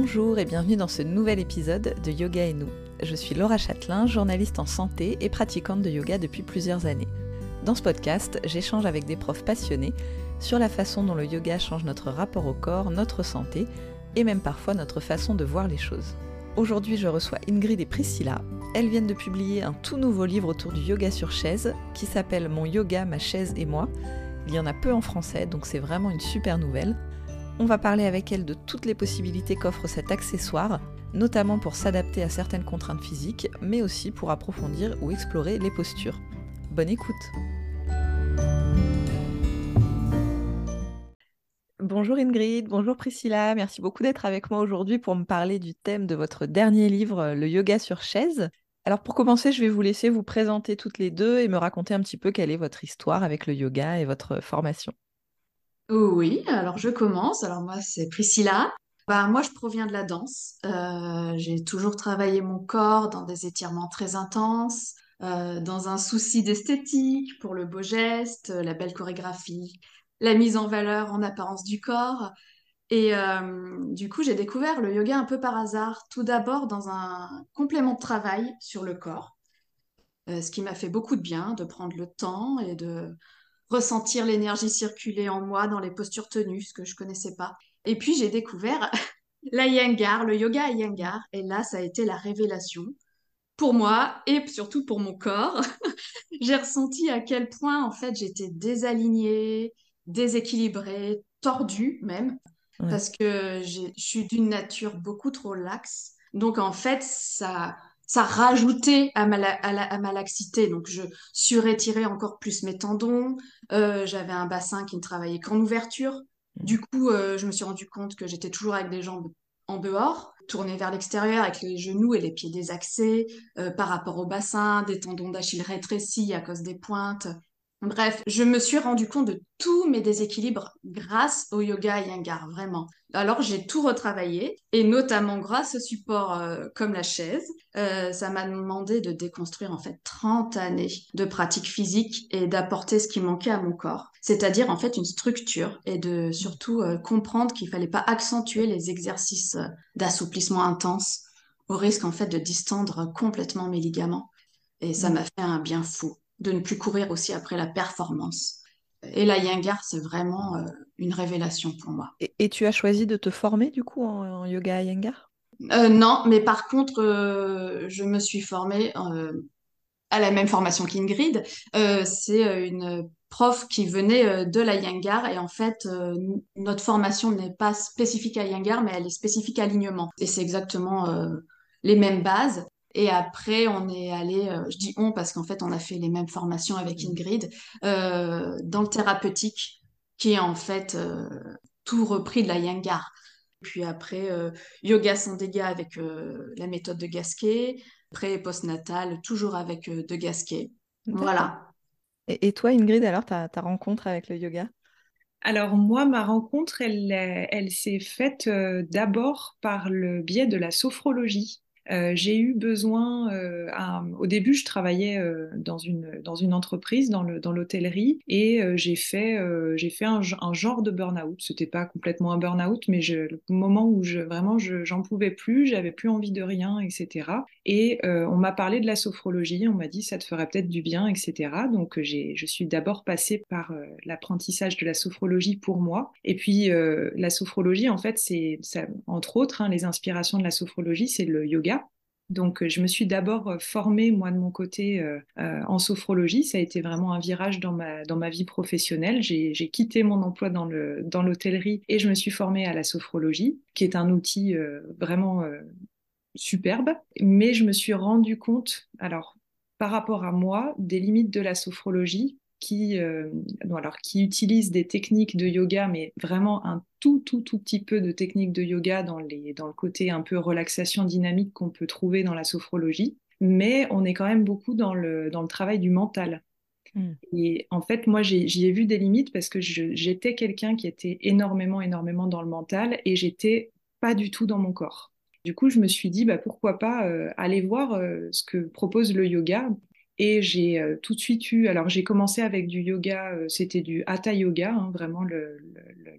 Bonjour et bienvenue dans ce nouvel épisode de Yoga et nous. Je suis Laura Châtelain, journaliste en santé et pratiquante de yoga depuis plusieurs années. Dans ce podcast, j'échange avec des profs passionnés sur la façon dont le yoga change notre rapport au corps, notre santé et même parfois notre façon de voir les choses. Aujourd'hui, je reçois Ingrid et Priscilla. Elles viennent de publier un tout nouveau livre autour du yoga sur chaise qui s'appelle Mon yoga, ma chaise et moi. Il y en a peu en français, donc c'est vraiment une super nouvelle. On va parler avec elles de toutes les possibilités qu'offre cet accessoire, notamment pour s'adapter à certaines contraintes physiques, mais aussi pour approfondir ou explorer les postures. Bonne écoute Bonjour Ingrid, bonjour Priscilla, merci beaucoup d'être avec moi aujourd'hui pour me parler du thème de votre dernier livre, Le yoga sur chaise. Alors pour commencer, je vais vous laisser vous présenter toutes les deux et me raconter un petit peu quelle est votre histoire avec le yoga et votre formation. Oui, alors je commence. Alors moi, c'est Priscilla. Bah, moi, je proviens de la danse. Euh, j'ai toujours travaillé mon corps dans des étirements très intenses, euh, dans un souci d'esthétique, pour le beau geste, la belle chorégraphie, la mise en valeur en apparence du corps. Et euh, du coup, j'ai découvert le yoga un peu par hasard, tout d'abord dans un complément de travail sur le corps, ce qui m'a fait beaucoup de bien de prendre le temps et de ressentir l'énergie circuler en moi dans les postures tenues, ce que je connaissais pas. Et puis, j'ai découvert la Yangar, le yoga à Yangar, et là, ça a été la révélation pour moi et surtout pour mon corps. j'ai ressenti à quel point, en fait, j'étais désalignée, déséquilibrée, tordue même, parce que je suis d'une nature beaucoup trop laxe. Donc en fait, ça, ça rajoutait à ma, à, ma laxité. Donc je surétirais encore plus mes tendons. Euh, j'avais un bassin qui ne travaillait qu'en ouverture. Mm. Du coup, euh, je me suis rendu compte que j'étais toujours avec des jambes en dehors, tournées vers l'extérieur avec les genoux et les pieds désaxés euh, par rapport au bassin, des tendons d'Achille rétrécis à cause des pointes, Bref, je me suis rendu compte de tous mes déséquilibres grâce au yoga Iyengar, vraiment. Alors j'ai tout retravaillé et notamment grâce au support euh, comme la chaise, euh, ça m'a demandé de déconstruire en fait 30 années de pratique physique et d'apporter ce qui manquait à mon corps, c'est-à-dire en fait une structure et de surtout euh, comprendre qu'il fallait pas accentuer les exercices d'assouplissement intense au risque en fait de distendre complètement mes ligaments. Et ça mmh. m'a fait un bien fou de ne plus courir aussi après la performance. Et la Yangar, c'est vraiment euh, une révélation pour moi. Et, tu as choisi de te former du coup en, yoga Yangar euh, Non, mais par contre, euh, je me suis formée à la même formation qu'Ingrid. c'est une prof qui venait de la Yangar et en fait, notre formation n'est pas spécifique à Yangar, mais elle est spécifique à l'alignement. Et c'est exactement les mêmes bases. Et après, on est allé, euh, je dis on parce qu'en fait, on a fait les mêmes formations avec mmh. Ingrid, euh, dans le thérapeutique, qui est en fait euh, tout repris de la Yangar. Puis après, yoga sans dégâts avec la méthode de Gasquet, pré et postnatal, toujours avec de Gasquet. Voilà. Et, toi, Ingrid, alors, ta, ta rencontre avec le yoga? Alors moi, ma rencontre, elle, elle s'est faite d'abord par le biais de la sophrologie. Euh, j'ai eu besoin, euh, au début, je travaillais euh, dans, une, dans une entreprise, dans l'hôtellerie, dans et j'ai fait, j'ai fait un, un, genre de burn-out. C'était pas complètement un burn-out, mais je, le moment où je, vraiment j'en pouvais plus, j'avais plus envie de rien, etc. Et on m'a parlé de la sophrologie, on m'a dit ça te ferait peut-être du bien, etc. Donc je suis d'abord passée par l'apprentissage de la sophrologie pour moi. Et puis la sophrologie, en fait, c'est entre autres, hein, les inspirations de la sophrologie, c'est le yoga. Donc, euh, je me suis d'abord euh, formée, moi, de mon côté, euh, en sophrologie. Ça a été vraiment un virage dans ma, dans ma vie professionnelle. J'ai quitté mon emploi dans l'hôtellerie dans et je me suis formée à la sophrologie, qui est un outil vraiment superbe. Mais je me suis rendu compte, alors, par rapport à moi, des limites de la sophrologie qui, euh, alors, qui utilise des techniques de yoga, mais vraiment un tout, tout, tout petit peu de techniques de yoga dans, les, dans le côté un peu relaxation dynamique qu'on peut trouver dans la sophrologie. Mais on est quand même beaucoup dans le, dans le travail du mental. Hmm. Et en fait, moi, j'y ai, vu des limites parce que j'étais quelqu'un qui était énormément, énormément dans le mental et j'étais pas du tout dans mon corps. Du coup, je me suis dit, bah, pourquoi pas euh, aller voir euh, ce que propose le yoga et j'ai euh, tout de suite eu, alors j'ai commencé avec du yoga, c'était du hatha yoga, hein, vraiment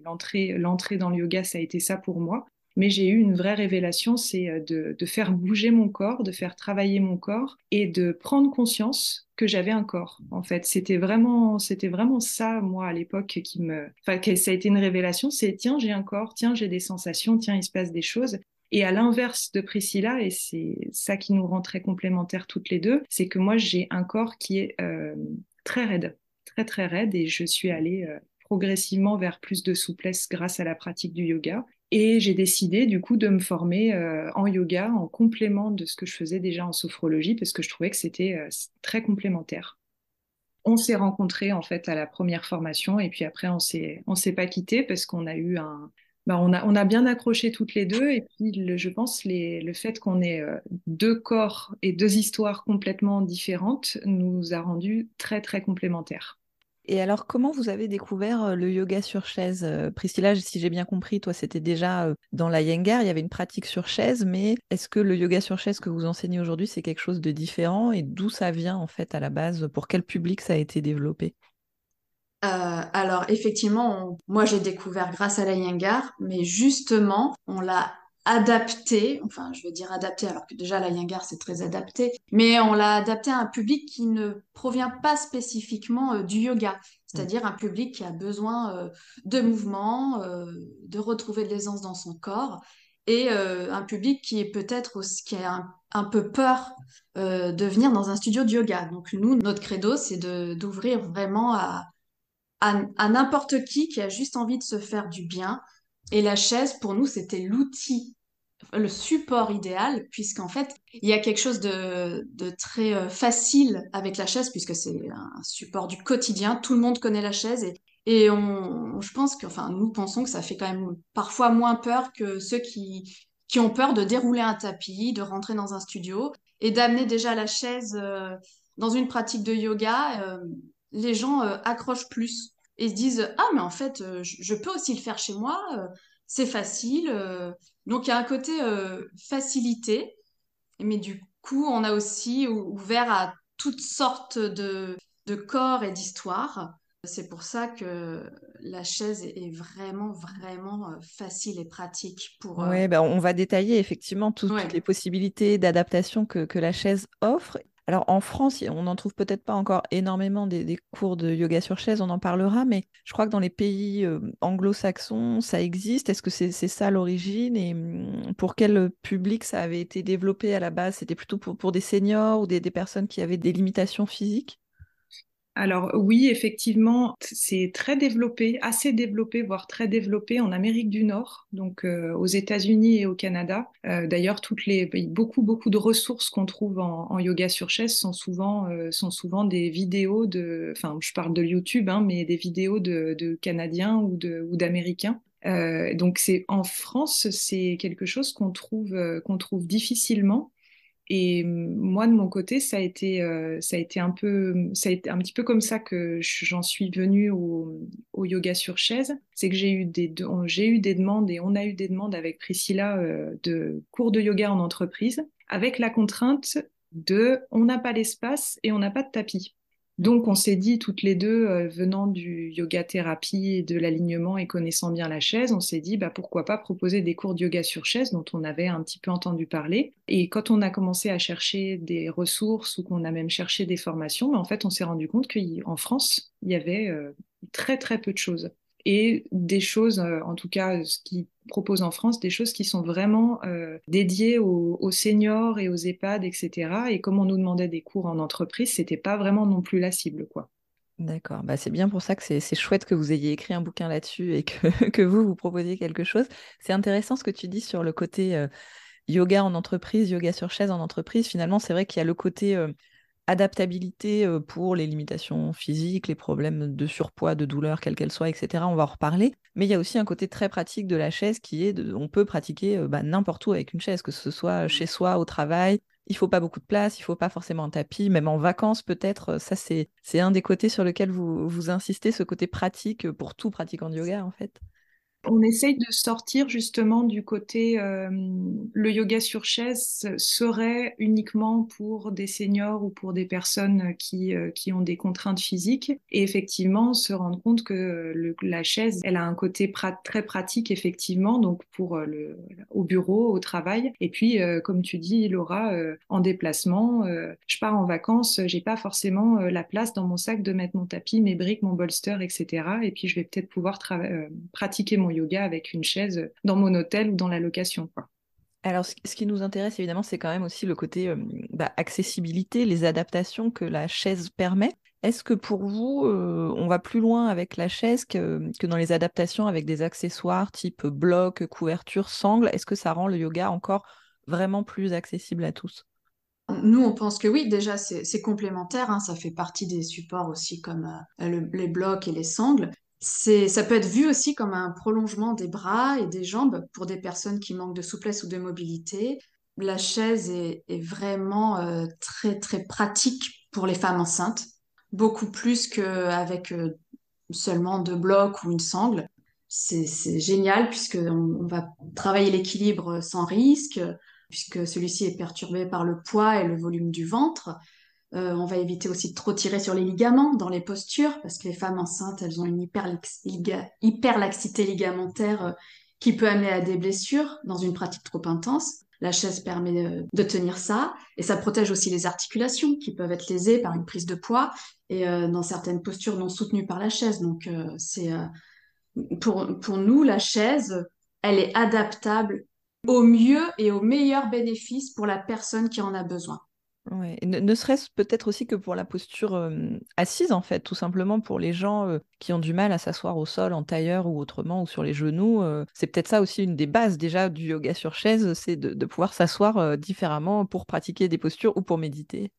l'entrée le, dans le yoga, ça a été ça pour moi. mais j'ai eu une vraie révélation, c'est euh, de, faire bouger mon corps, de faire travailler mon corps et de prendre conscience que j'avais un corps. En fait, c'était vraiment, c'était vraiment ça, moi, à l'époque, qui me, enfin, ça a été une révélation. C'est tiens, j'ai un corps, tiens, j'ai des sensations, tiens, il se passe des choses. Et à l'inverse de Priscilla, et c'est ça qui nous rend très complémentaires toutes les deux, c'est que moi, j'ai un corps qui est euh, très raide, très très raide, et je suis allée euh, progressivement vers plus de souplesse grâce à la pratique du yoga. Et j'ai décidé du coup de me former euh, en yoga en complément de ce que je faisais déjà en sophrologie parce que je trouvais que c'était très complémentaire. On s'est rencontrés en fait à la première formation et puis après on s'est on s'est pas quitté parce qu'on a eu un bah, on, a, bien accroché toutes les deux. Et puis je pense les, le fait qu'on ait euh, deux corps et deux histoires complètement différentes nous a rendus très très complémentaires. Et alors, comment vous avez découvert euh, le yoga sur chaise euh, Priscilla, si j'ai bien compris, toi, c'était déjà dans la Yengar, il y avait une pratique sur chaise, mais est-ce que le yoga sur chaise que vous enseignez aujourd'hui, c'est quelque chose de différent? Et d'où ça vient en fait à la base? Pour quel public ça a été développé? Alors effectivement, moi j'ai découvert grâce à la Yengar, mais justement, on l'a adapté, enfin je veux dire adapté, alors que déjà la Yengar c'est très adapté, mais on l'a adapté à un public qui ne provient pas spécifiquement euh, du yoga, c'est-à-dire un public qui a besoin euh, de mouvement, euh, de retrouver de l'aisance dans son corps, et un public qui est peut-être aussi qui a un, peu peur de venir dans un studio de yoga. Donc nous, notre credo, c'est d'ouvrir vraiment à, à n'importe qui qui a juste envie de se faire du bien, et la chaise, pour nous, c'était l'outil, le support idéal, puisqu'en fait, il y a quelque chose de, très euh, facile avec la chaise, puisque c'est un support du quotidien. Tout le monde connaît la chaise et, on, je pense que, enfin, nous pensons que ça fait quand même parfois moins peur que ceux qui, qui ont peur de dérouler un tapis, de rentrer dans un studio et d'amener déjà la chaise euh, dans une pratique de yoga. Euh, les gens accrochent plus et se disent ah mais en fait euh, je, peux aussi le faire chez moi euh, c'est facile euh. donc il y a un côté facilité mais du coup on a aussi ouvert à toutes sortes de, de corps et d'histoires c'est pour ça que la chaise est vraiment, vraiment facile et pratique pour... Oui, ben on va détailler effectivement toutes, les possibilités d'adaptation que, que, la chaise offre. Alors en France, on n'en trouve peut-être pas encore énormément des, cours de yoga sur chaise, on en parlera, mais je crois que dans les pays euh, anglo-saxons, ça existe. Est-ce que c'est ça l'origine et hum, pour quel public ça avait été développé à la base? C'était plutôt pour, des seniors ou des personnes qui avaient des limitations physiques? Alors oui, effectivement, c'est très développé, assez développé, voire très développé en Amérique du Nord, donc euh, aux États-Unis et au Canada. Euh, d'ailleurs, toutes les beaucoup beaucoup de ressources qu'on trouve en, yoga sur chaise sont souvent euh, sont souvent des vidéos de, enfin, je parle de YouTube, hein, mais des vidéos de, Canadiens ou d'Américains. donc c'est en France, c'est quelque chose qu'on trouve qu'on trouve difficilement. Et moi, de mon côté, ça a été, euh, un peu, un petit peu comme ça que j'en suis venue au, yoga sur chaise. C'est que j'ai eu des, j'ai eu des demandes et on a eu des demandes avec Priscilla euh, de cours de yoga en entreprise, avec la contrainte de, on n'a pas l'espace et on n'a pas de tapis. Donc, on s'est dit toutes les deux, euh, venant du yoga thérapie et de l'alignement et connaissant bien la chaise, on s'est dit bah, pourquoi pas proposer des cours de yoga sur chaise dont on avait un petit peu entendu parler. Et quand on a commencé à chercher des ressources ou qu'on a même cherché des formations, en fait, on s'est rendu compte qu'en France, il y avait euh, très très peu de choses et des choses, euh, en tout cas ce qu'ils proposent en France, des choses qui sont vraiment euh, dédiées aux, seniors et aux EHPAD, etc. Et comme on nous demandait des cours en entreprise, c'était pas vraiment non plus la cible, quoi. D'accord, bah, c'est bien pour ça que c'est chouette que vous ayez écrit un bouquin là-dessus et que, que, vous, vous proposiez quelque chose. C'est intéressant ce que tu dis sur le côté euh, yoga en entreprise, yoga sur chaise en entreprise. Finalement, c'est vrai qu'il y a le côté adaptabilité pour les limitations physiques, les problèmes de surpoids, de douleur, quelles qu'elles soient, etc. On va en reparler. Mais il y a aussi un côté très pratique de la chaise qui est, on peut pratiquer bah, n'importe où avec une chaise, que ce soit chez soi, au travail. Il faut pas beaucoup de place, il faut pas forcément un tapis, même en vacances peut-être. Ça, c'est, c'est un des côtés sur lequel vous, vous insistez, ce côté pratique pour tout pratiquant de yoga, en fait. On essaye de sortir justement du côté euh, le yoga sur chaise serait uniquement pour des seniors ou pour des personnes qui, euh, qui ont des contraintes physiques et effectivement se rendre compte que la chaise elle a un côté très pratique effectivement donc pour euh, le au bureau au travail. Et puis comme tu dis Laura en déplacement je pars en vacances j'ai pas forcément la place dans mon sac de mettre mon tapis mes briques mon bolster etc et puis je vais peut-être pouvoir pratiquer mon yoga avec une chaise dans mon hôtel ou dans la location. Alors, ce qui nous intéresse évidemment, c'est quand même aussi le côté euh, bah, accessibilité, les adaptations que la chaise permet. Est-ce que pour vous, euh, on va plus loin avec la chaise que, que, dans les adaptations avec des accessoires type bloc, couverture, sangle? Est-ce que ça rend le yoga encore vraiment plus accessible à tous? Nous, on pense que oui, déjà, c'est complémentaire. Hein, ça fait partie des supports aussi comme euh, les blocs et les sangles ça peut être vu aussi comme un prolongement des bras et des jambes pour des personnes qui manquent de souplesse ou de mobilité. La chaise est, vraiment euh, très très pratique pour les femmes enceintes, beaucoup plus qu'avec euh, seulement deux blocs ou une sangle. C'est génial puisqu'on on va travailler l'équilibre sans risque, puisque celui-ci est perturbé par le poids et le volume du ventre. Euh, on va éviter aussi de trop tirer sur les ligaments dans les postures, parce que les femmes enceintes, elles ont une hyperlaxité ligamentaire euh, qui peut amener à des blessures dans une pratique trop intense. La chaise permet euh, de, tenir ça, et ça protège aussi les articulations qui peuvent être lésées par une prise de poids et dans certaines postures non soutenues par la chaise. Donc, c'est pour nous, la chaise, elle est adaptable au mieux et au meilleur bénéfice pour la personne qui en a besoin. Ne, serait-ce peut-être aussi que pour la posture assise, en fait, tout simplement pour les gens qui ont du mal à s'asseoir au sol en tailleur ou autrement, ou sur les genoux. c'est peut-être ça aussi une des bases déjà du yoga sur chaise, c'est de, pouvoir s'asseoir différemment pour pratiquer des postures ou pour méditer.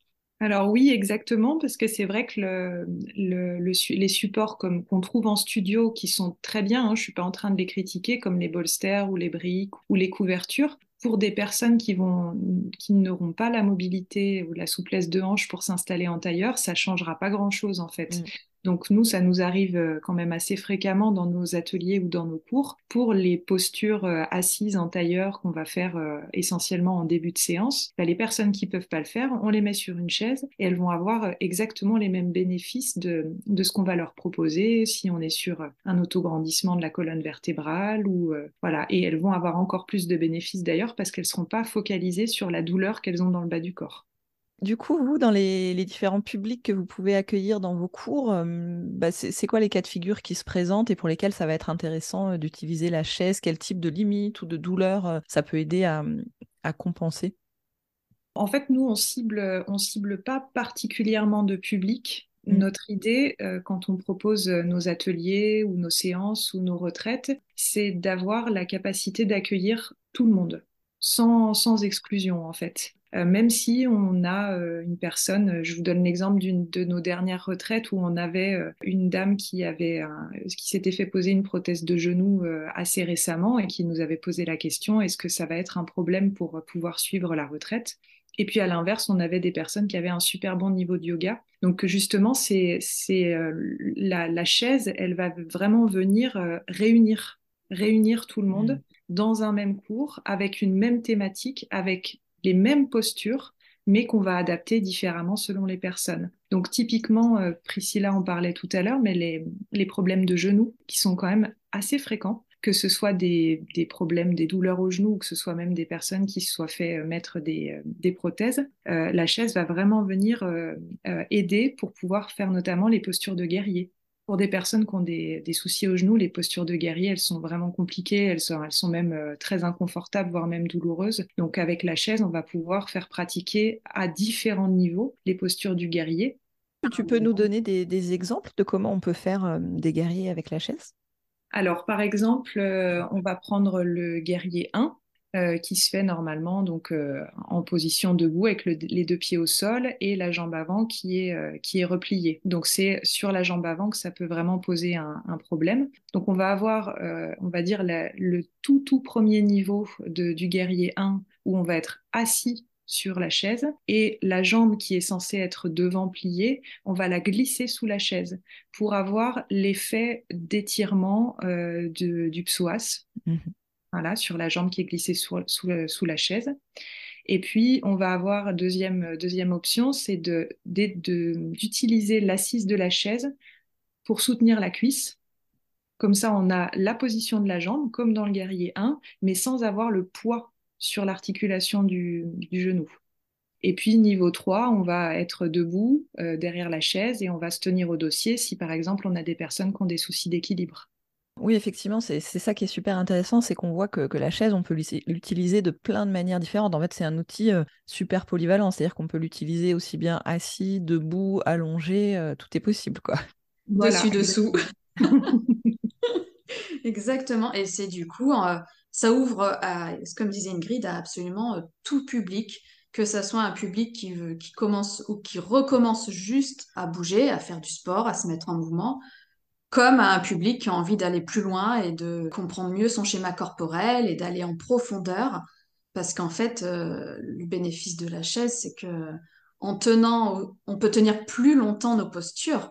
Alors oui, exactement, parce que c'est vrai que le, les supports qu'on trouve en studio, qui sont très bien, hein, je suis pas en train de les critiquer, comme les bolsters ou les briques ou les couvertures, pour des personnes qui, vont, qui n'auront pas la mobilité ou la souplesse de hanche pour s'installer en tailleur, ça changera pas grand-chose en fait. Mm. Donc nous, ça nous arrive euh, quand même assez fréquemment dans nos ateliers ou dans nos cours pour les postures euh, assises en tailleur qu'on va faire euh, essentiellement en début de séance. Bah, les personnes qui peuvent pas le faire, on les met sur une chaise et elles vont avoir exactement les mêmes bénéfices de, de ce qu'on va leur proposer si on est sur un autograndissement de la colonne vertébrale ou voilà. Et elles vont avoir encore plus de bénéfices d'ailleurs parce qu'elles seront pas focalisées sur la douleur qu'elles ont dans le bas du corps. Du coup, vous, dans les, différents publics que vous pouvez accueillir dans vos cours, bah, c'est quoi les cas de figure qui se présentent et pour lesquels ça va être intéressant d'utiliser la chaise? Quel type de limite ou de douleur ça peut aider à, compenser? En fait, nous, on cible, on cible pas particulièrement de public. Mmh. Notre idée, quand on propose nos ateliers ou nos séances ou nos retraites, c'est d'avoir la capacité d'accueillir tout le monde, sans, sans exclusion en fait. Euh, même si on a euh, une personne, je vous donne l'exemple d'une de nos dernières retraites où on avait euh, une dame qui avait qui s'était fait poser une prothèse de genou assez récemment et qui nous avait posé la question est-ce que ça va être un problème pour pouvoir suivre la retraite? Et puis à l'inverse, on avait des personnes qui avaient un super bon niveau de yoga. Donc justement, c'est c'est la, la, chaise, elle va vraiment venir réunir réunir tout le monde mmh. dans un même cours avec une même thématique, avec les mêmes postures, mais qu'on va adapter différemment selon les personnes. Donc typiquement, euh, Priscilla en parlait tout à l'heure, mais les, problèmes de genoux qui sont quand même assez fréquents, que ce soit des, problèmes, des douleurs aux genoux, ou que ce soit même des personnes qui se soient fait euh, mettre des, euh, des prothèses, la chaise va vraiment venir aider pour pouvoir faire notamment les postures de guerrier. Pour des personnes qui ont des, soucis aux genoux, les postures de guerrier, elles sont vraiment compliquées, elles sont, elles sont même euh, très inconfortables, voire même douloureuses. Donc avec la chaise, on va pouvoir faire pratiquer à différents niveaux les postures du guerrier. Tu peux nous donner des, exemples de comment on peut faire euh, des guerriers avec la chaise? Alors, par exemple, euh, on va prendre le guerrier 1, euh, qui se fait normalement donc euh, en position debout avec les deux pieds au sol et la jambe avant qui est, euh, qui est repliée. Donc c'est sur la jambe avant que ça peut vraiment poser un, problème. Donc on va avoir, on va dire, le tout tout premier niveau de, du guerrier 1 où on va être assis sur la chaise et la jambe qui est censée être devant pliée, on va la glisser sous la chaise pour avoir l'effet d'étirement euh, du psoas. Mhm. Voilà, sur la jambe qui est glissée sous, la chaise. Et puis, on va avoir deuxième, deuxième option, c'est d'utiliser l'assise de la chaise pour soutenir la cuisse. Comme ça, on a la position de la jambe, comme dans le guerrier 1, mais sans avoir le poids sur l'articulation du, genou. Et puis niveau 3, on va être debout euh, derrière la chaise et on va se tenir au dossier si par exemple on a des personnes qui ont des soucis d'équilibre. Oui, effectivement, c'est ça qui est super intéressant, c'est qu'on voit que, la chaise, on peut l'utiliser de plein de manières différentes. En fait, c'est un outil euh, super polyvalent, c'est-à-dire qu'on peut l'utiliser aussi bien assis, debout, allongé, euh, tout est possible, quoi. Dessus, dessous. Exactement, et c'est du coup, ça ouvre, à, comme disait Ingrid, à absolument euh, tout public, que ce soit un public qui, veut, qui commence ou qui recommence juste à bouger, à faire du sport, à se mettre en mouvement, comme à un public qui a envie d'aller plus loin et de comprendre mieux son schéma corporel et d'aller en profondeur. Parce qu'en fait, euh, le bénéfice de la chaise, c'est que en tenant, on peut tenir plus longtemps nos postures.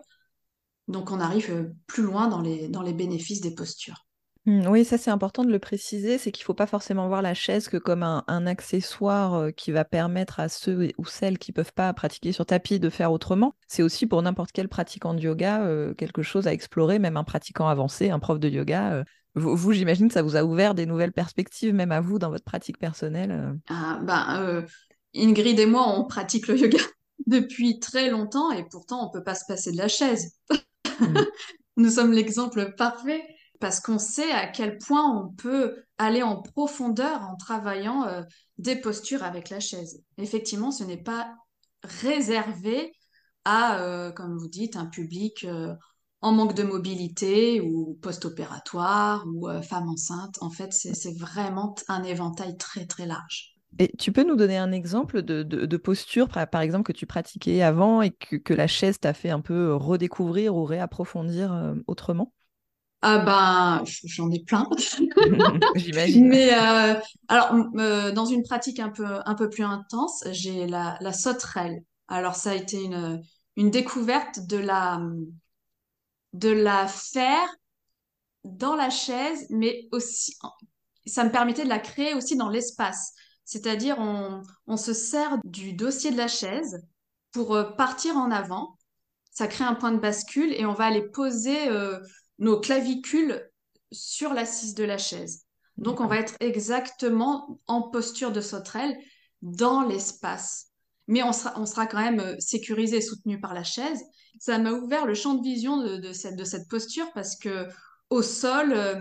Donc on arrive plus loin dans les bénéfices des postures. Mmh, oui, ça c'est important de le préciser, c'est qu'il ne faut pas forcément voir la chaise que comme un, accessoire qui va permettre à ceux ou celles qui ne peuvent pas pratiquer sur tapis de faire autrement. C'est aussi pour n'importe quel pratiquant de yoga quelque chose à explorer, même un pratiquant avancé, un prof de yoga. vous, j'imagine que ça vous a ouvert des nouvelles perspectives, même à vous, dans votre pratique personnelle. Ah, ben, Ingrid et moi, on pratique le yoga depuis très longtemps et pourtant on ne peut pas se passer de la chaise. Mmh. Nous sommes l'exemple parfait parce qu'on sait à quel point on peut aller en profondeur en travaillant euh, des postures avec la chaise. Effectivement, ce n'est pas réservé à, euh, comme vous dites, un public euh, en manque de mobilité ou post-opératoire ou femme enceinte. En fait, c'est vraiment un éventail très très large. Et tu peux nous donner un exemple de, posture, par exemple, que tu pratiquais avant et que, que la chaise t'a fait un peu redécouvrir ou réapprofondir autrement? Ah ben, j'en ai plein. J'imagine. Mais euh, alors, euh, dans une pratique un peu, un peu plus intense, j'ai la, la sauterelle. Alors, ça a été une, une découverte de la, de la faire dans la chaise, mais aussi, ça me permettait de la créer aussi dans l'espace. C'est-à-dire, on, on se sert du dossier de la chaise pour euh, partir en avant. Ça crée un point de bascule et on va aller poser nos clavicules sur l'assise de la chaise. Donc, on va être exactement en posture de sauterelle dans l'espace. Mais on sera, on sera quand même euh, sécurisé et soutenu par la chaise. Ça m'a ouvert le champ de vision de, cette, de cette posture parce que au sol, euh,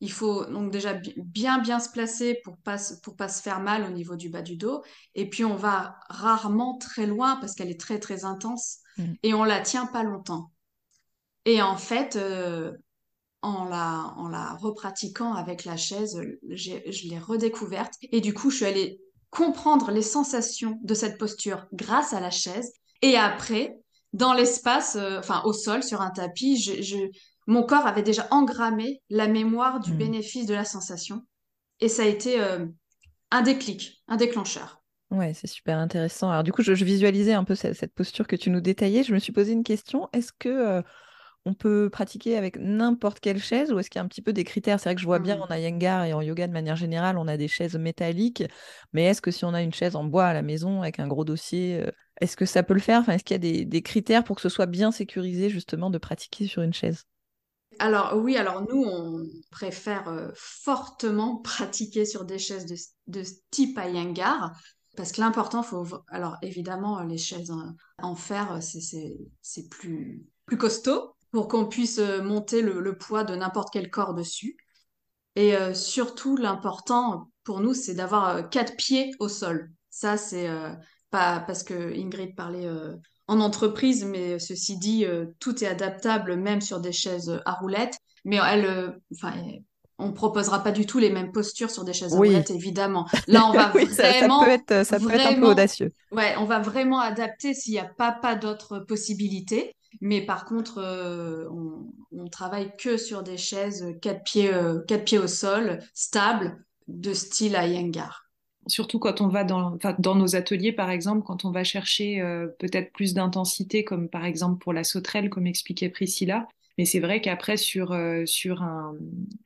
il faut donc déjà bien bien se placer pour pas pour pas se faire mal au niveau du bas du dos. Et puis on va rarement très loin parce qu'elle est très très intense mm. et on la tient pas longtemps. Et en fait, euh, en, la, en la repratiquant avec la chaise, je l'ai redécouverte. Et du coup, je suis allée comprendre les sensations de cette posture grâce à la chaise. Et après, dans l'espace, euh, enfin au sol, sur un tapis, je, mon corps avait déjà engrammé la mémoire du hmm. bénéfice de la sensation. Et ça a été euh, un déclic, un déclencheur. Ouais, c'est super intéressant. Alors du coup, je, visualisais un peu cette, posture que tu nous détaillais. Je me suis posé une question. Est-ce que on peut pratiquer avec n'importe quelle chaise ou est-ce qu'il y a un petit peu des critères? C'est vrai que je vois bien mmh. en Iyengar et en yoga de manière générale, on a des chaises métalliques, mais est-ce que si on a une chaise en bois à la maison avec un gros dossier, euh, est-ce que ça peut le faire? Enfin, Est-ce qu'il y a des, critères pour que ce soit bien sécurisé justement de pratiquer sur une chaise? Alors oui, alors nous, on préfère euh, fortement pratiquer sur des chaises de, type Iyengar, parce que l'important, faut... Alors évidemment, les chaises en, fer, c'est plus, plus costaud, pour qu'on puisse euh, monter le, poids de n'importe quel corps dessus. Et euh, surtout, l'important pour nous, c'est d'avoir euh, quatre pieds au sol. Ça, c'est pas parce que Ingrid parlait en entreprise, mais ceci dit, tout est adaptable même sur des chaises à roulettes. Mais elle, enfin, on proposera pas du tout les mêmes postures sur des chaises à roulettes, évidemment. Là, on va vraiment, ça, peut être, ça peut être un peu audacieux. Ouais, on va vraiment adapter s'il n'y a pas, pas d'autres possibilités. Mais par contre, euh, on, travaille que sur des chaises quatre pieds, euh, quatre pieds au sol, stables, de style Iyengar. surtout quand on va dans, dans nos ateliers, par exemple, quand on va chercher euh, peut-être plus d'intensité, comme par exemple pour la sauterelle, comme expliquait Priscilla. Mais c'est vrai qu'après, sur, sur un,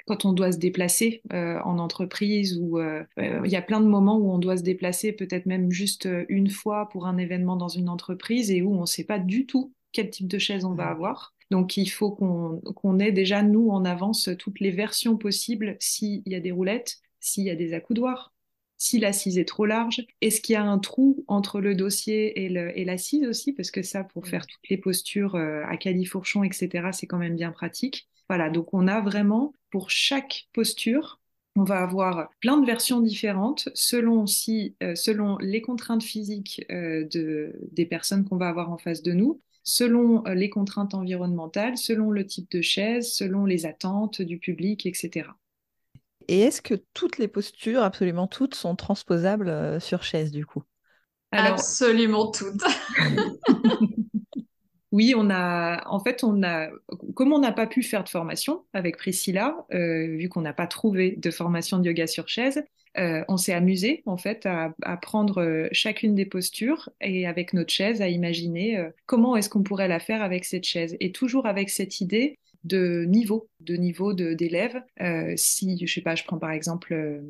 quand on doit se déplacer en entreprise, ou il y a plein de moments où on doit se déplacer, peut-être même juste une fois pour un événement dans une entreprise, et où on ne sait pas du tout quel type de chaise on va avoir. Donc il faut qu'on ait déjà, nous, en avance toutes les versions possibles s'il y a des roulettes, s'il y a des accoudoirs, si l'assise est trop large, est-ce qu'il y a un trou entre le dossier et l'assise aussi, parce que ça, pour faire toutes les postures euh, à califourchon, etc., c'est quand même bien pratique. Voilà, donc on a vraiment pour chaque posture, on va avoir plein de versions différentes selon, si, euh, selon les contraintes physiques euh, de, des personnes qu'on va avoir en face de nous, selon les contraintes environnementales, selon le type de chaise, selon les attentes du public, etc. Et est-ce que toutes les postures, absolument toutes, sont transposables euh, sur chaise du coup? Absolument toutes. oui, on a, en fait, on a, comme on n'a pas pu faire de formation avec Priscilla, euh, vu qu'on n'a pas trouvé de formation de yoga sur chaise, euh, on s'est amusé en fait à, prendre chacune des postures et avec notre chaise à imaginer comment est-ce qu'on pourrait la faire avec cette chaise et toujours avec cette idée de niveau, de niveau d'élèves. Euh, si, je sais pas, je prends par exemple, euh,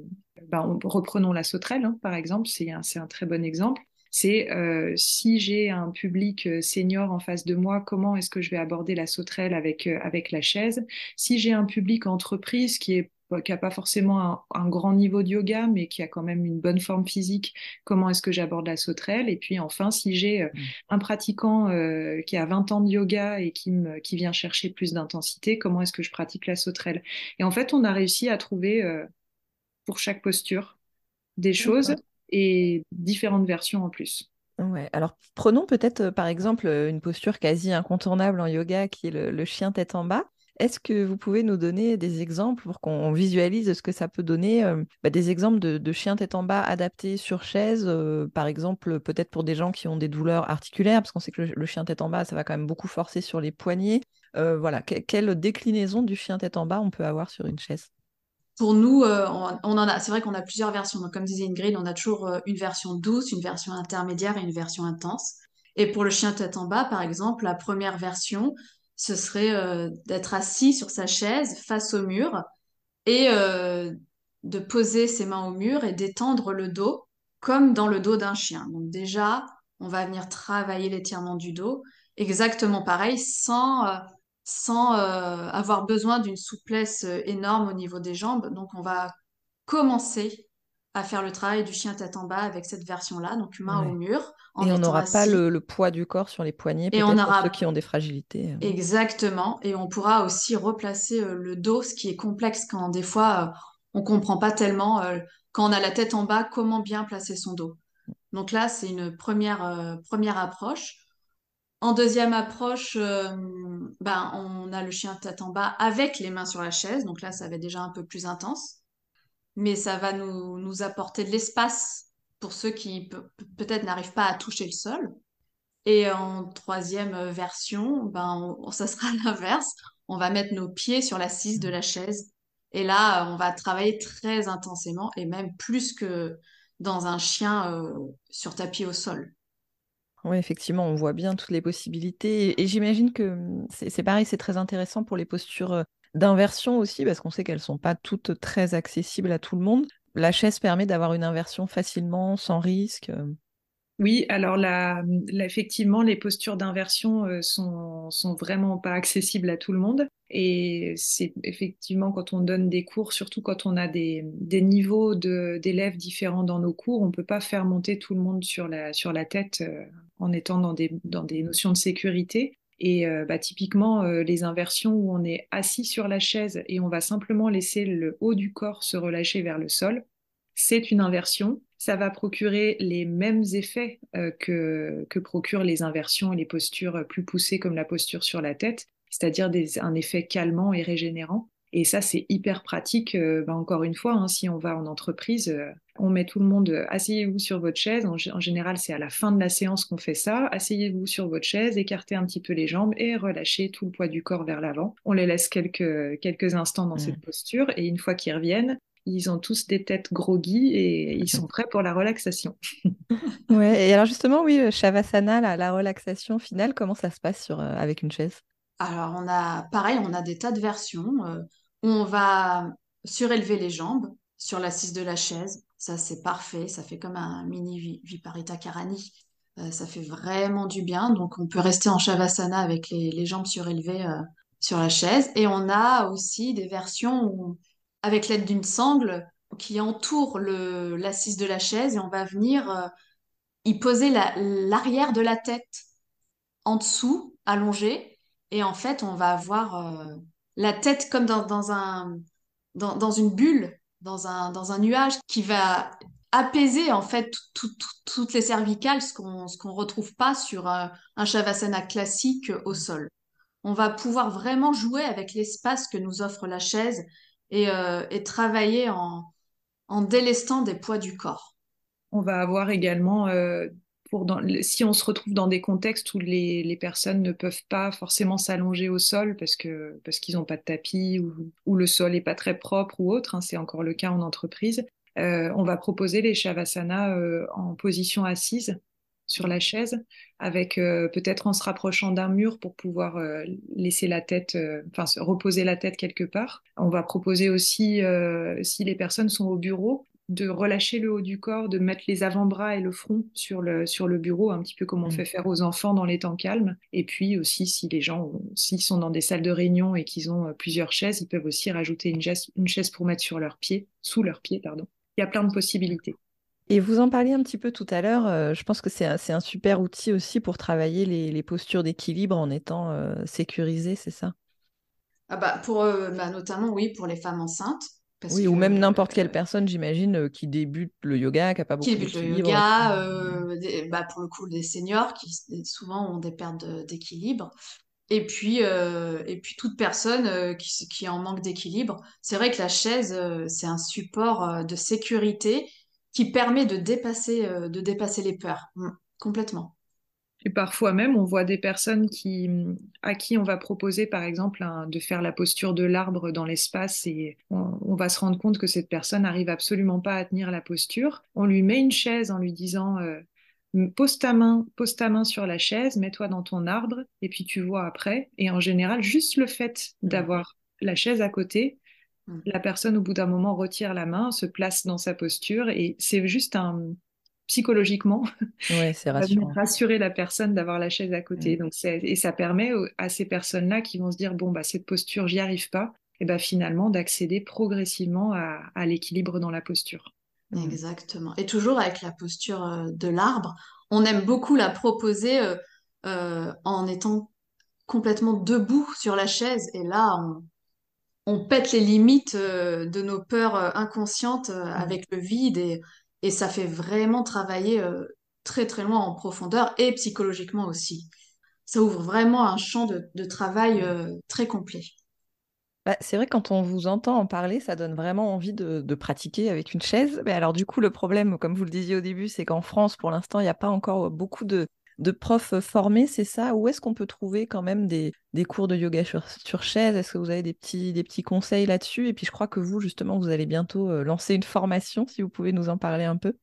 ben, reprenons la sauterelle, hein, par exemple, c'est un, un, très bon exemple. C'est euh, si j'ai un public senior en face de moi, comment est-ce que je vais aborder la sauterelle avec, avec la chaise? Si j'ai un public entreprise qui est qui n'a pas forcément un, grand niveau de yoga, mais qui a quand même une bonne forme physique, comment est-ce que j'aborde la sauterelle? Et puis enfin, si j'ai euh, mm. un pratiquant euh, qui a 20 ans de yoga et qui, me, qui vient chercher plus d'intensité, comment est-ce que je pratique la sauterelle? Et en fait, on a réussi à trouver euh, pour chaque posture des choses et différentes versions en plus. Ouais. Alors prenons peut-être par exemple une posture quasi incontournable en yoga qui est le chien tête en bas. Est-ce que vous pouvez nous donner des exemples pour qu'on visualise ce que ça peut donner euh, bah, Des exemples de, chiens tête en bas adaptés sur chaise, euh, par exemple, peut-être pour des gens qui ont des douleurs articulaires, parce qu'on sait que le, chien tête en bas, ça va quand même beaucoup forcer sur les poignets. Euh, voilà, quelle déclinaison du chien tête en bas on peut avoir sur une chaise? Pour nous, on. C'est vrai qu'on a plusieurs versions. Donc, comme disait Ingrid, on a toujours une version douce, une version intermédiaire et une version intense. Et pour le chien tête en bas, par exemple, la première version, ce serait euh, d'être assis sur sa chaise face au mur et euh, de poser ses mains au mur et d'étendre le dos comme dans le dos d'un chien. Donc déjà, on va venir travailler l'étirement du dos, exactement pareil, sans, euh, sans avoir besoin d'une souplesse énorme au niveau des jambes. Donc on va commencer à faire le travail du chien tête en bas avec cette version-là, donc main au mur. et on n'aura pas le, poids du corps sur les poignets, peut-être pour ceux qui ont des fragilités. Euh. Exactement, et on pourra aussi replacer euh, le dos, ce qui est complexe quand des fois euh, on comprend pas tellement, quand on a la tête en bas, comment bien placer son dos. Donc là, c'est une première, première approche. En deuxième approche, ben, on a le chien tête en bas avec les mains sur la chaise, donc là, ça va être déjà un peu plus intense mais ça va nous, apporter de l'espace pour ceux qui peut-être n'arrivent pas à toucher le sol. Et en troisième version, ben, ça sera l'inverse. On va mettre nos pieds sur l'assise de la chaise. Et là, on va travailler très intensément et même plus que dans un chien euh, sur tapis au sol. Oui, effectivement, on voit bien toutes les possibilités. Et, j'imagine que hum, c'est pareil, c'est très intéressant pour les postures euh, d'inversion aussi, parce qu'on sait qu'elles ne sont pas toutes très accessibles à tout le monde. La chaise permet d'avoir une inversion facilement, sans risque. Euh. Oui, alors effectivement, les postures d'inversion euh, sont, vraiment pas accessibles à tout le monde. Et c'est effectivement quand on donne des cours, surtout quand on a des, des niveaux d'élèves différents dans nos cours, on ne peut pas faire monter tout le monde sur la, sur la tête euh, en étant dans des, dans des notions de sécurité. Et euh, bah, typiquement, euh, les inversions où on est assis sur la chaise et on va simplement laisser le haut du corps se relâcher vers le sol, c'est une inversion. Ça va procurer les mêmes effets euh, que, que procurent les inversions et les postures plus poussées comme la posture sur la tête, c'est-à-dire un effet calmant et régénérant. Et ça, c'est hyper pratique. Euh, bah, encore une fois, hein, si on va en entreprise, euh, on met tout le monde, euh, asseyez-vous sur votre chaise. En, général, c'est à la fin de la séance qu'on fait ça. Asseyez-vous sur votre chaise, écartez un petit peu les jambes et relâchez tout le poids du corps vers l'avant. On les laisse quelques, quelques instants dans cette mmh. posture et une fois qu'ils reviennent, Ils ont tous des têtes groggy et ils sont prêts pour la relaxation. ouais, et alors justement, oui, Shavasana, la, relaxation finale, comment ça se passe sur, avec une chaise? Alors, on a, pareil, on a des tas de versions. On va surélever les jambes sur l'assise de la chaise. Ça, c'est parfait. Ça fait comme un mini Viparita Karani. Euh, ça fait vraiment du bien. Donc, on peut rester en Shavasana avec les, jambes surélevées euh, sur la chaise. Et on a aussi des versions avec l'aide d'une sangle qui entoure l'assise de la chaise et on va venir euh, y poser l'arrière de la tête en dessous, allongée. Et en fait, on va avoir la tête comme dans, un, dans, une bulle, dans un, dans un nuage qui va apaiser en fait toutes les cervicales, ce qu'on ne retrouve pas sur un, Shavasana classique au sol. On va pouvoir vraiment jouer avec l'espace que nous offre la chaise et, euh, travailler en, en, délestant des poids du corps. On va avoir également euh, si on se retrouve dans des contextes où les, personnes ne peuvent pas forcément s'allonger au sol parce qu'ils n'ont pas de tapis ou, le sol n'est pas très propre ou autre, hein, c'est encore le cas en entreprise, euh, on va proposer les shavasana euh, en position assise sur la chaise, avec euh, peut-être en se rapprochant d'un mur pour pouvoir laisser la tête, enfin se reposer la tête quelque part. On va proposer aussi, si les personnes sont au bureau, de relâcher le haut du corps, de mettre les avant-bras et le front sur le, sur le bureau, un petit peu comme on mm. fait faire aux enfants dans les temps calmes. Et puis aussi, si les gens, s'ils sont dans des salles de réunion et qu'ils ont euh, plusieurs chaises, ils peuvent aussi rajouter une chaise, une chaise pour mettre sur leurs pieds, sous leurs pieds, pardon. Il y a plein de possibilités. Et vous en parliez un petit peu tout à l'heure, euh, je pense que c'est un, super outil aussi pour travailler les, postures d'équilibre en étant euh, sécurisé, c'est ça? Ah bah pour, bah notamment, oui, pour les femmes enceintes oui, ou même n'importe quelle personne, j'imagine, euh, qui débute le yoga, qui n'a pas beaucoup Qui débute le yoga, euh, bah, pour le coup, des seniors qui souvent ont des pertes d'équilibre. Et puis, euh, et puis toute personne qui, qui en manque d'équilibre. C'est vrai que la chaise, c'est un support de sécurité qui permet de dépasser, de dépasser les peurs. Mmh, complètement. Et parfois même, on voit des personnes qui, à qui on va proposer, par exemple, de faire la posture de l'arbre dans l'espace et on, va se rendre compte que cette personne n'arrive absolument pas à tenir la posture. On lui met une chaise en lui disant euh, pose ta main, pose ta main sur la chaise, mets-toi dans ton arbre et puis tu vois après. Et en général, juste le fait d'avoir la chaise à côté, mmh. la personne au bout d'un moment retire la main, se place dans sa posture et c'est juste un, psychologiquement. Ouais, c'est rassurant. rassurer la personne d'avoir la chaise à côté. Mm. Donc et ça permet à ces personnes-là qui vont se dire bon bah cette posture j'y arrive pas, et ben finalement d'accéder progressivement à, l'équilibre dans la posture. Mm. Exactement. Et toujours avec la posture euh, de l'arbre, on aime beaucoup la proposer euh, euh, en étant complètement debout sur la chaise. Et là, on, on pète les limites de nos peurs inconscientes mm. avec le vide et et ça fait vraiment travailler euh, très très loin en profondeur et psychologiquement aussi. Ça ouvre vraiment un champ de, travail euh, très complet. Bah, c'est vrai, quand on vous entend en parler, ça donne vraiment envie de, pratiquer avec une chaise. Mais alors, du coup, le problème, comme vous le disiez au début, c'est qu'en France, pour l'instant, il n'y a pas encore beaucoup de, de profs formés, c'est ça? Où est-ce qu'on peut trouver quand même des, cours de yoga sur, chaise? Est-ce que vous avez des petits, des petits conseils là-dessus? Et puis je crois que vous, justement, vous allez bientôt euh, lancer une formation, si vous pouvez nous en parler un peu.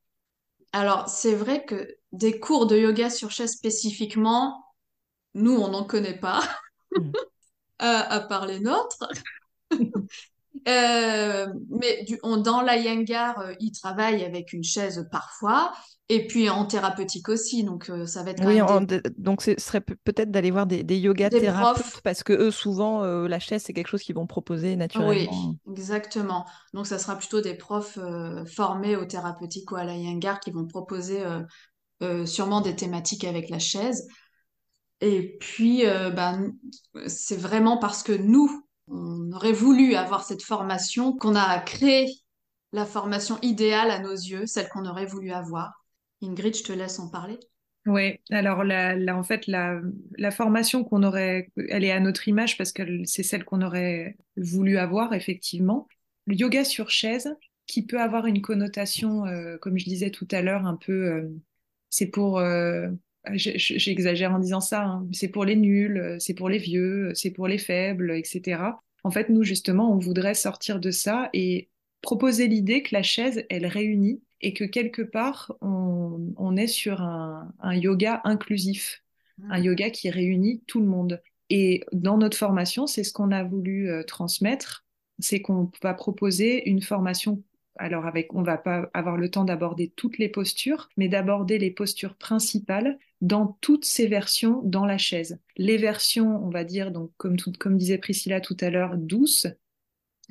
Alors, c'est vrai que des cours de yoga sur chaise spécifiquement, nous, on n'en connaît pas, mmh. à, part les nôtres. Euh, mais du, on, dans la Yangar, euh, ils travaillent avec une chaise parfois. Et puis en thérapeutique aussi, donc euh, ça va être. oui, donc ce serait peut-être d'aller voir des, des yoga thérapeutes parce que eux souvent euh, la chaise c'est quelque chose qu'ils vont proposer naturellement. Oui, exactement. Donc ça sera plutôt des profs euh, formés au thérapeutique ou à la Yangar qui vont proposer sûrement des thématiques avec la chaise. Et puis ben, c'est vraiment parce que nous on aurait voulu avoir cette formation qu'on a créé la formation idéale à nos yeux, celle qu'on aurait voulu avoir. Ingrid, je te laisse en parler. Oui, alors en fait, la, formation qu'on aurait, elle est à notre image parce que c'est celle qu'on aurait voulu avoir, effectivement. Le yoga sur chaise, qui peut avoir une connotation, euh, comme je disais tout à l'heure, un peu, euh, c'est pour, euh, j'exagère en disant ça, hein, c'est pour les nuls, c'est pour les vieux, c'est pour les faibles, etc. En fait, nous, justement, on voudrait sortir de ça et proposer l'idée que la chaise, elle réunit et que quelque part, on, est sur un, yoga inclusif, un mmh. yoga qui réunit tout le monde. Et dans notre formation, c'est ce qu'on a voulu euh, transmettre, c'est qu'on va proposer une formation. Alors avec, on va pas avoir le temps d'aborder toutes les postures, mais d'aborder les postures principales dans toutes ces versions dans la chaise. Les versions, on va dire, donc comme, comme disait Priscilla tout à l'heure, douces,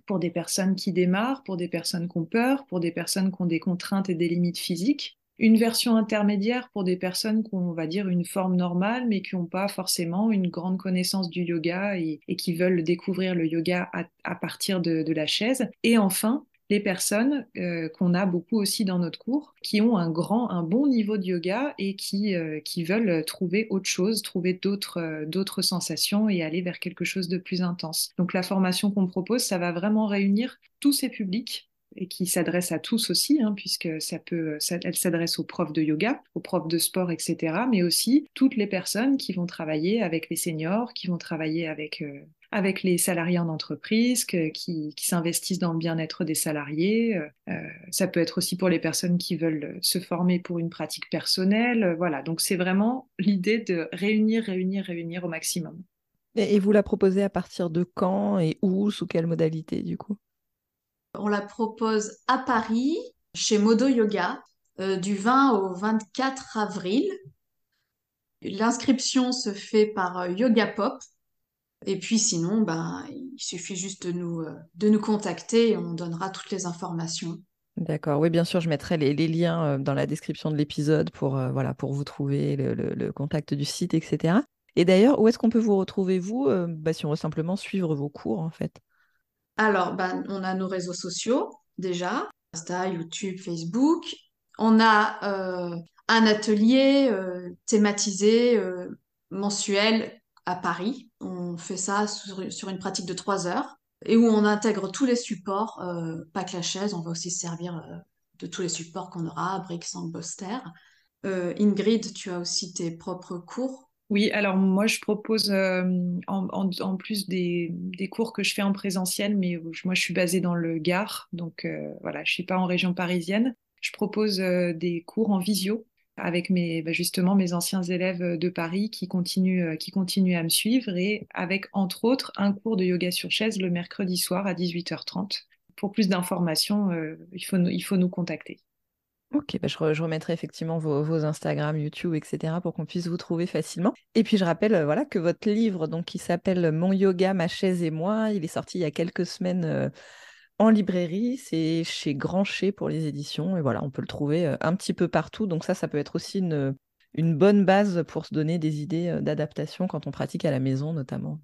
pour des personnes qui démarrent, pour des personnes qui ont peur, pour des personnes qui ont des contraintes et des limites physiques. Une version intermédiaire pour des personnes qui ont, on va dire, une forme normale, mais qui n'ont pas forcément une grande connaissance du yoga et, qui veulent découvrir le yoga à, partir de, de la chaise. Et enfin, les personnes euh, qu'on a beaucoup aussi dans notre cours, qui ont un grand, un bon niveau de yoga et qui, euh, qui veulent trouver autre chose, trouver d'autres euh, d'autres sensations et aller vers quelque chose de plus intense. Donc la formation qu'on propose, ça va vraiment réunir tous ces publics et qui s'adresse à tous aussi, hein, puisque ça peut, elle s'adresse aux profs de yoga, aux profs de sport, etc., mais aussi toutes les personnes qui vont travailler avec les seniors, qui vont travailler avec avec les salariés en entreprise, qui, s'investissent dans le bien-être des salariés. Euh, euh, ça peut être aussi pour les personnes qui veulent se former pour une pratique personnelle. Euh, voilà, donc c'est vraiment l'idée de réunir, réunir, réunir au maximum. Et, vous la proposez à partir de quand et où, sous quelle modalité du coup? On la propose à Paris, chez Modo Yoga, du 20 au 24 avril. L'inscription se fait par Yoga Pop, et puis sinon, ben, il suffit juste de nous, euh, de nous contacter et on donnera toutes les informations. D'accord, oui, bien sûr, je mettrai les, liens euh, dans la description de l'épisode pour, euh, voilà, pour vous trouver le, contact du site, etc. Et d'ailleurs, où est-ce qu'on peut vous retrouver, vous, bah, si on veut simplement suivre vos cours, en fait? Alors, ben, on a nos réseaux sociaux, déjà, Insta, YouTube, Facebook. On a un atelier thématisé mensuel à Paris. On fait ça sur, une pratique de trois heures et où on intègre tous les supports, euh, pas que la chaise, on va aussi se servir euh, de tous les supports qu'on aura, Brix, Boster. Euh, Ingrid, tu as aussi tes propres cours oui, alors moi je propose en, plus des, cours que je fais en présentiel, mais moi je suis basée dans le Gard, donc voilà, je suis pas en région parisienne. Je propose des cours en visio avec mes, bah, mes anciens élèves euh, de Paris qui continuent, euh, qui continuent à me suivre et avec entre autres un cours de yoga sur chaise le mercredi soir à 18h30. Pour plus d'informations, euh, il, faut, nous contacter. Ok, bah, je, remettrai effectivement vos, vos, Instagram, YouTube, etc. pour qu'on puisse vous trouver facilement. Et puis je rappelle voilà, que votre livre donc, qui s'appelle Mon yoga, ma chaise et moi, il est sorti il y a quelques semaines en librairie, c'est chez Grancher pour les éditions. Et voilà, on peut le trouver euh, un petit peu partout. Donc ça, ça peut être aussi une, une bonne base pour se donner des idées euh, d'adaptation quand on pratique à la maison notamment.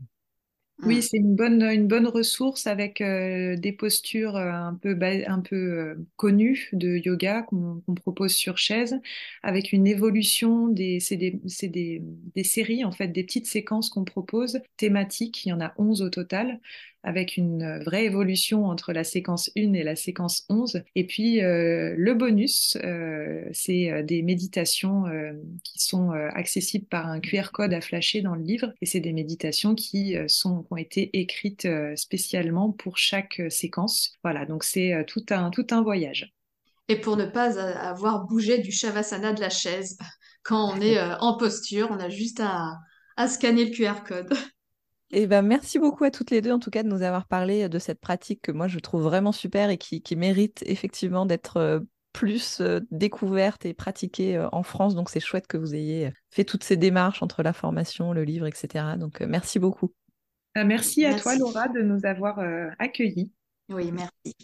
Oui, c'est une bonne, une bonne ressource avec euh, des postures un peu, un peu connues de yoga qu'on propose sur chaise, avec une évolution des, c'est des, des, des, séries en fait, des petites séquences qu'on propose thématiques. Il y en a 11 au total avec une vraie évolution entre la séquence 1 et la séquence 11. Et puis euh, le bonus, euh, c'est euh, des méditations qui sont accessibles par un QR code à flasher dans le livre. Et c'est des méditations qui, sont, ont été écrites spécialement pour chaque séquence. Voilà, donc c'est tout un, tout un voyage. Et pour ne pas avoir bougé du shavasana de la chaise, quand on est en posture, on a juste à, à scanner le QR code. Et ben, merci beaucoup à toutes les deux, en tout cas, de nous avoir parlé de cette pratique que moi, je trouve vraiment super et qui, mérite effectivement d'être plus découverte et pratiquée en France. Donc, c'est chouette que vous ayez fait toutes ces démarches entre la formation, le livre, etc. Donc, merci beaucoup. Euh, merci à toi, Laura, de nous avoir accueillis. Oui, merci.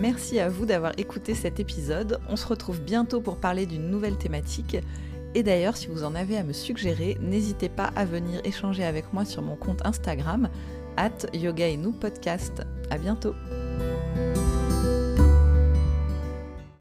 Merci à vous d'avoir écouté cet épisode. On se retrouve bientôt pour parler d'une nouvelle thématique. Et d'ailleurs, si vous en avez à me suggérer, n'hésitez pas à venir échanger avec moi sur mon compte Instagram, at podcast. À bientôt!